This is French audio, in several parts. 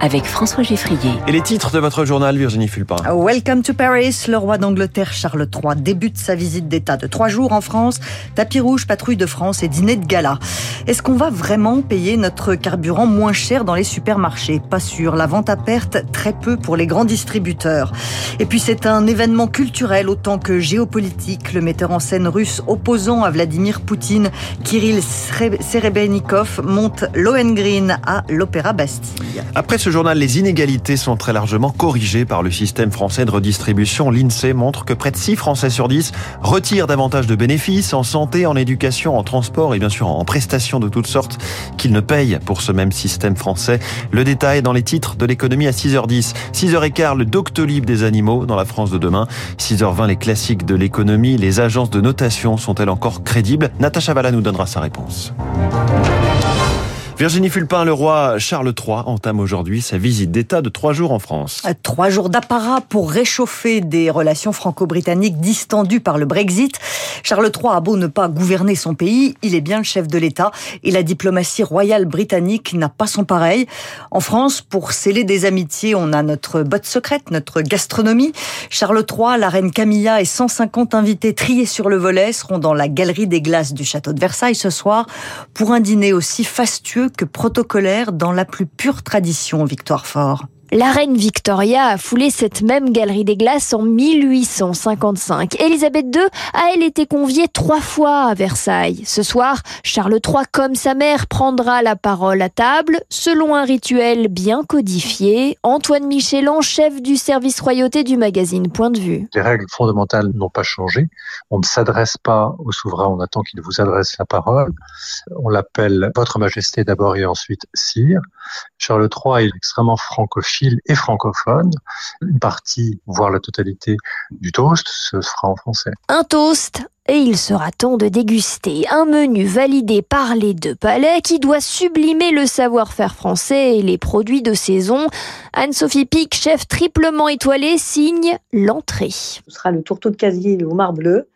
avec François Geffrier. Et les titres de votre journal, Virginie Fulpin. Welcome to Paris. Le roi d'Angleterre Charles III débute sa visite d'État de trois jours en France. Tapis rouge, patrouille de France et dîner de gala. Est-ce qu'on va vraiment payer notre carburant moins cher dans les supermarchés? Pas sûr. La vente à perte, très peu pour les grands distributeurs. Et puis c'est un événement culturel autant que géopolitique. Le metteur en scène russe opposant à Vladimir Poutine, Kirill Serebrennikov, monte Lohengrin à l'Opéra Bastille. Après ce ce journal, les inégalités sont très largement corrigées par le système français de redistribution. L'INSEE montre que près de 6 Français sur 10 retirent davantage de bénéfices en santé, en éducation, en transport et bien sûr en prestations de toutes sortes qu'ils ne payent pour ce même système français. Le détail dans les titres de l'économie à 6h10. 6h15, le Doctolib des animaux dans la France de demain. 6h20, les classiques de l'économie. Les agences de notation sont-elles encore crédibles? Natacha Valla nous donnera sa réponse. Virginie Fulpin, le roi Charles III entame aujourd'hui sa visite d'État de trois jours en France. Euh, trois jours d'apparat pour réchauffer des relations franco-britanniques distendues par le Brexit. Charles III a beau ne pas gouverner son pays, il est bien le chef de l'État et la diplomatie royale britannique n'a pas son pareil. En France, pour sceller des amitiés, on a notre botte secrète, notre gastronomie. Charles III, la reine Camilla et 150 invités triés sur le volet seront dans la galerie des glaces du château de Versailles ce soir pour un dîner aussi fastueux que protocolaire dans la plus pure tradition, Victoire Fort. La reine Victoria a foulé cette même galerie des glaces en 1855. Élisabeth II a elle été conviée trois fois à Versailles. Ce soir, Charles III, comme sa mère, prendra la parole à table, selon un rituel bien codifié. Antoine Michelan, chef du service royauté du magazine Point de vue. Les règles fondamentales n'ont pas changé. On ne s'adresse pas au souverain, on attend qu'il vous adresse la parole. On l'appelle Votre Majesté d'abord et ensuite Sire. Charles III est extrêmement francophile et francophone. Une partie, voire la totalité du toast, ce sera en français. Un toast et il sera temps de déguster un menu validé par les deux palais qui doit sublimer le savoir-faire français et les produits de saison. Anne-Sophie Pic, chef triplement étoilé, signe l'entrée. Ce sera le tourteau de casier et le homard bleu.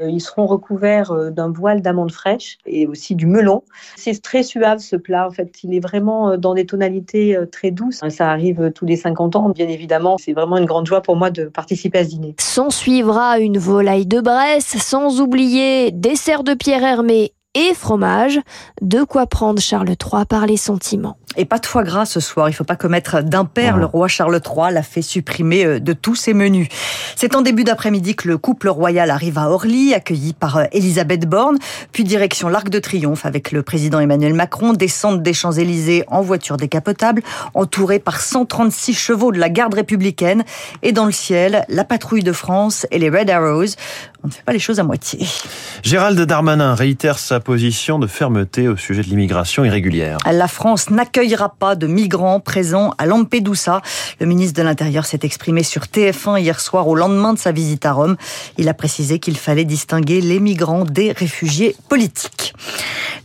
Euh, ils seront recouverts euh, d'un voile d'amandes fraîches et aussi du melon. C'est très suave ce plat. En fait, il est vraiment euh, dans des tonalités très douces. Ça arrive tous les 50 ans, bien évidemment. C'est vraiment une grande joie pour moi de participer à ce dîner. S'en suivra une volaille de Bresse, sans oublier dessert de Pierre Hermé et fromage. De quoi prendre Charles III par les sentiments. Et pas de foie gras ce soir. Il faut pas commettre d'impair. Le roi Charles III l'a fait supprimer euh, de tous ses menus. C'est en début d'après-midi que le couple royal arrive à Orly, accueilli par euh, Elisabeth Borne, puis direction l'Arc de Triomphe avec le président Emmanuel Macron, descente des Champs-Élysées en voiture décapotable, entouré par 136 chevaux de la garde républicaine. Et dans le ciel, la patrouille de France et les Red Arrows. On ne fait pas les choses à moitié. Gérald Darmanin réitère sa position de fermeté au sujet de l'immigration irrégulière. La France n'accueillera pas de migrants présents à Lampedusa. Le ministre de l'Intérieur s'est exprimé sur TF1 hier soir au lendemain de sa visite à Rome. Il a précisé qu'il fallait distinguer les migrants des réfugiés politiques.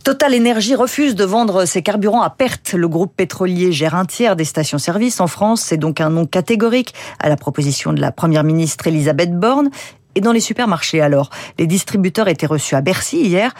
Total Energy refuse de vendre ses carburants à perte. Le groupe pétrolier gère un tiers des stations-service en France. C'est donc un nom catégorique à la proposition de la première ministre Elisabeth Borne. Et dans les supermarchés alors Les distributeurs étaient reçus à Bercy hier.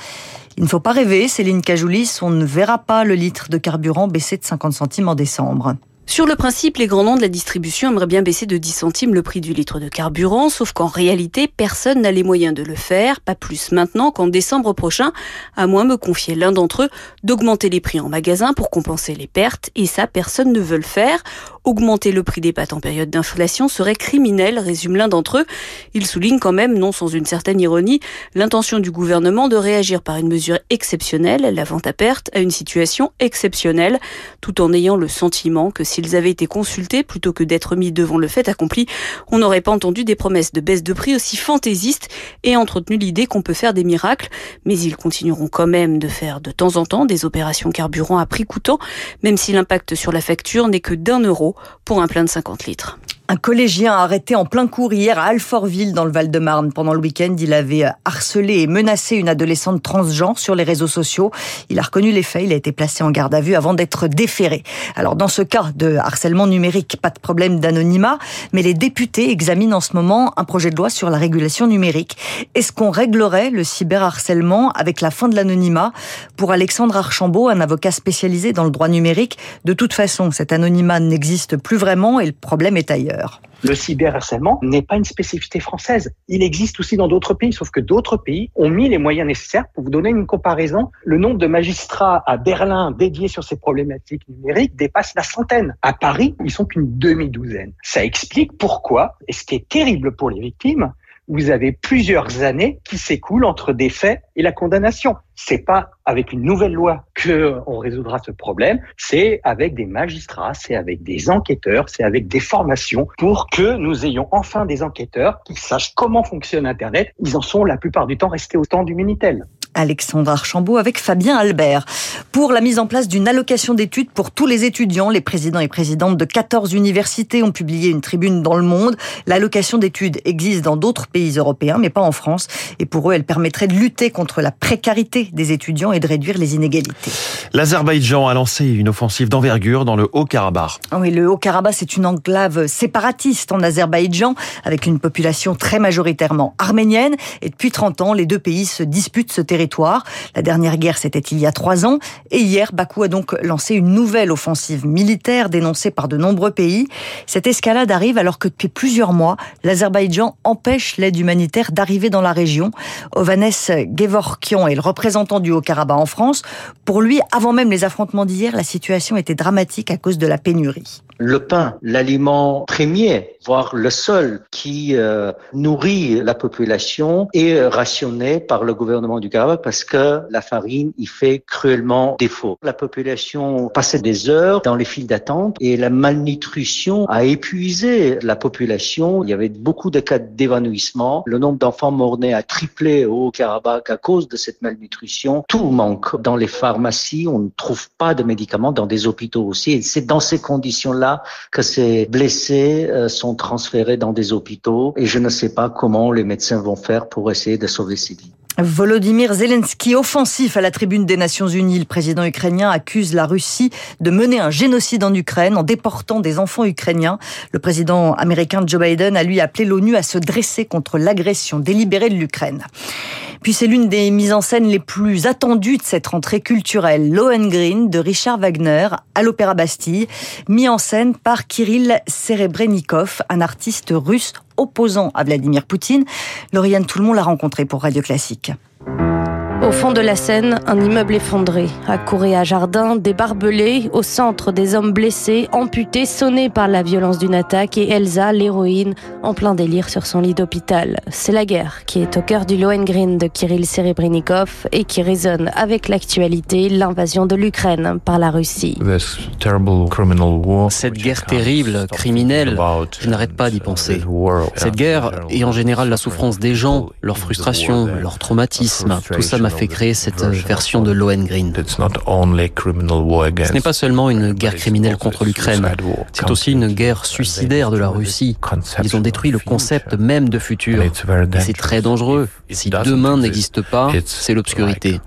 Il ne faut pas rêver, Céline Cajoulis, on ne verra pas le litre de carburant baisser de 50 centimes en décembre. Sur le principe, les grands noms de la distribution aimeraient bien baisser de 10 centimes le prix du litre de carburant, sauf qu'en réalité, personne n'a les moyens de le faire, pas plus maintenant qu'en décembre prochain, à moins me confier l'un d'entre eux d'augmenter les prix en magasin pour compenser les pertes, et ça, personne ne veut le faire. Augmenter le prix des pâtes en période d'inflation serait criminel, résume l'un d'entre eux. Il souligne quand même, non sans une certaine ironie, l'intention du gouvernement de réagir par une mesure exceptionnelle, la vente à perte, à une situation exceptionnelle, tout en ayant le sentiment que s'ils avaient été consultés plutôt que d'être mis devant le fait accompli, on n'aurait pas entendu des promesses de baisse de prix aussi fantaisistes et entretenu l'idée qu'on peut faire des miracles, mais ils continueront quand même de faire de temps en temps des opérations carburant à prix coûtant, même si l'impact sur la facture n'est que d'un euro pour un plein de 50 litres. Un collégien arrêté en plein cours hier à Alfortville dans le Val-de-Marne. Pendant le week-end, il avait harcelé et menacé une adolescente transgenre sur les réseaux sociaux. Il a reconnu les faits, il a été placé en garde à vue avant d'être déféré. Alors dans ce cas de harcèlement numérique, pas de problème d'anonymat, mais les députés examinent en ce moment un projet de loi sur la régulation numérique. Est-ce qu'on réglerait le cyberharcèlement avec la fin de l'anonymat? Pour Alexandre Archambault, un avocat spécialisé dans le droit numérique, de toute façon, cet anonymat n'existe plus vraiment et le problème est ailleurs. Le cyberharcèlement n'est pas une spécificité française. Il existe aussi dans d'autres pays, sauf que d'autres pays ont mis les moyens nécessaires. Pour vous donner une comparaison, le nombre de magistrats à Berlin dédiés sur ces problématiques numériques dépasse la centaine. À Paris, ils sont qu'une demi-douzaine. Ça explique pourquoi, et ce qui est terrible pour les victimes, vous avez plusieurs années qui s'écoulent entre des faits et la condamnation. C'est pas avec une nouvelle loi que on résoudra ce problème, c'est avec des magistrats, c'est avec des enquêteurs, c'est avec des formations pour que nous ayons enfin des enquêteurs qui sachent comment fonctionne Internet. Ils en sont la plupart du temps restés au temps du Minitel. Alexandre Archambault avec Fabien Albert. Pour la mise en place d'une allocation d'études pour tous les étudiants, les présidents et présidentes de 14 universités ont publié une tribune dans le monde. L'allocation d'études existe dans d'autres pays européens, mais pas en France. Et pour eux, elle permettrait de lutter contre la précarité des étudiants et de réduire les inégalités. L'Azerbaïdjan a lancé une offensive d'envergure dans le Haut-Karabakh. Oui, le Haut-Karabakh, c'est une enclave séparatiste en Azerbaïdjan, avec une population très majoritairement arménienne. Et depuis 30 ans, les deux pays se disputent ce territoire la dernière guerre, c'était il y a trois ans. Et hier, Bakou a donc lancé une nouvelle offensive militaire dénoncée par de nombreux pays. Cette escalade arrive alors que depuis plusieurs mois, l'Azerbaïdjan empêche l'aide humanitaire d'arriver dans la région. Ovanes Gevorkian est le représentant du Haut-Karabakh en France. Pour lui, avant même les affrontements d'hier, la situation était dramatique à cause de la pénurie le pain, l'aliment premier, voire le seul qui euh, nourrit la population, est rationné par le gouvernement du Karabakh parce que la farine y fait cruellement défaut. La population passait des heures dans les files d'attente et la malnutrition a épuisé la population. Il y avait beaucoup de cas d'évanouissement. Le nombre d'enfants morts-nés a triplé au Karabakh à cause de cette malnutrition. Tout manque dans les pharmacies. On ne trouve pas de médicaments dans des hôpitaux aussi. Et c'est dans ces conditions-là que ces blessés euh, sont transférés dans des hôpitaux et je ne sais pas comment les médecins vont faire pour essayer de sauver ces vies. Volodymyr Zelensky, offensif à la tribune des Nations Unies. Le président ukrainien accuse la Russie de mener un génocide en Ukraine en déportant des enfants ukrainiens. Le président américain Joe Biden a lui appelé l'ONU à se dresser contre l'agression délibérée de l'Ukraine. Puis c'est l'une des mises en scène les plus attendues de cette rentrée culturelle, Lohengrin de Richard Wagner à l'Opéra Bastille, mis en scène par Kirill Serebrennikov, un artiste russe opposant à Vladimir Poutine. Lauriane monde l'a rencontré pour Radio Classique. Au fond de la scène, un immeuble effondré. À à Jardin, des barbelés. Au centre, des hommes blessés, amputés, sonnés par la violence d'une attaque. Et Elsa, l'héroïne, en plein délire sur son lit d'hôpital. C'est la guerre qui est au cœur du Lohengrin de Kirill Serebrennikov et qui résonne avec l'actualité, l'invasion de l'Ukraine par la Russie. Cette guerre terrible, criminelle, je n'arrête pas d'y penser. Cette guerre et en général la souffrance des gens, leur frustration, leur traumatisme, tout ça m'a fait créer cette euh, version de Lohengrin. Ce n'est pas seulement une guerre criminelle contre l'Ukraine, c'est aussi une guerre suicidaire de la Russie. Ils ont détruit le concept même de futur. Et c'est très dangereux. Si demain n'existe pas, c'est l'obscurité.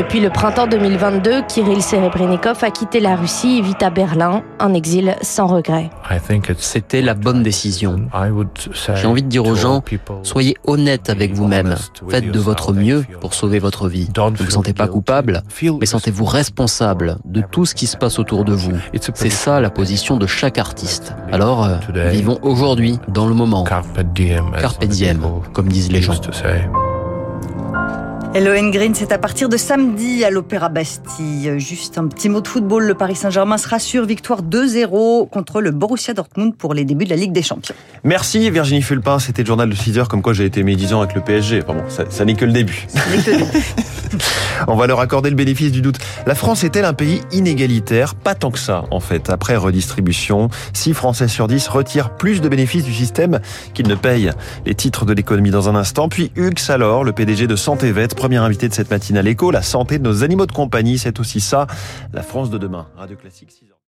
Depuis le printemps 2022, Kirill Serebrennikov a quitté la Russie et vit à Berlin, en exil sans regret. C'était la bonne décision. J'ai envie de dire aux gens, soyez honnêtes avec vous-même. Faites de votre mieux pour sauver votre vie. Ne vous sentez pas coupable, mais sentez-vous responsable de tout ce qui se passe autour de vous. C'est ça la position de chaque artiste. Alors, euh, vivons aujourd'hui, dans le moment. Carpe diem, comme disent les gens. Hello Green, c'est à partir de samedi à l'Opéra Bastille. Juste un petit mot de football. Le Paris Saint-Germain se rassure. Victoire 2-0 contre le Borussia Dortmund pour les débuts de la Ligue des Champions. Merci Virginie Fulpin. C'était le journal de 6 heures comme quoi j'ai été médisant avec le PSG. Enfin bon, ça, n'est que le début. On va leur accorder le bénéfice du doute. La France est-elle un pays inégalitaire? Pas tant que ça, en fait. Après redistribution, 6 Français sur 10 retirent plus de bénéfices du système qu'ils ne payent. Les titres de l'économie dans un instant. Puis Hugues Salor, le PDG de Santé Vette, premier invité de cette matinale écho, la santé de nos animaux de compagnie, c'est aussi ça, la France de demain. Radio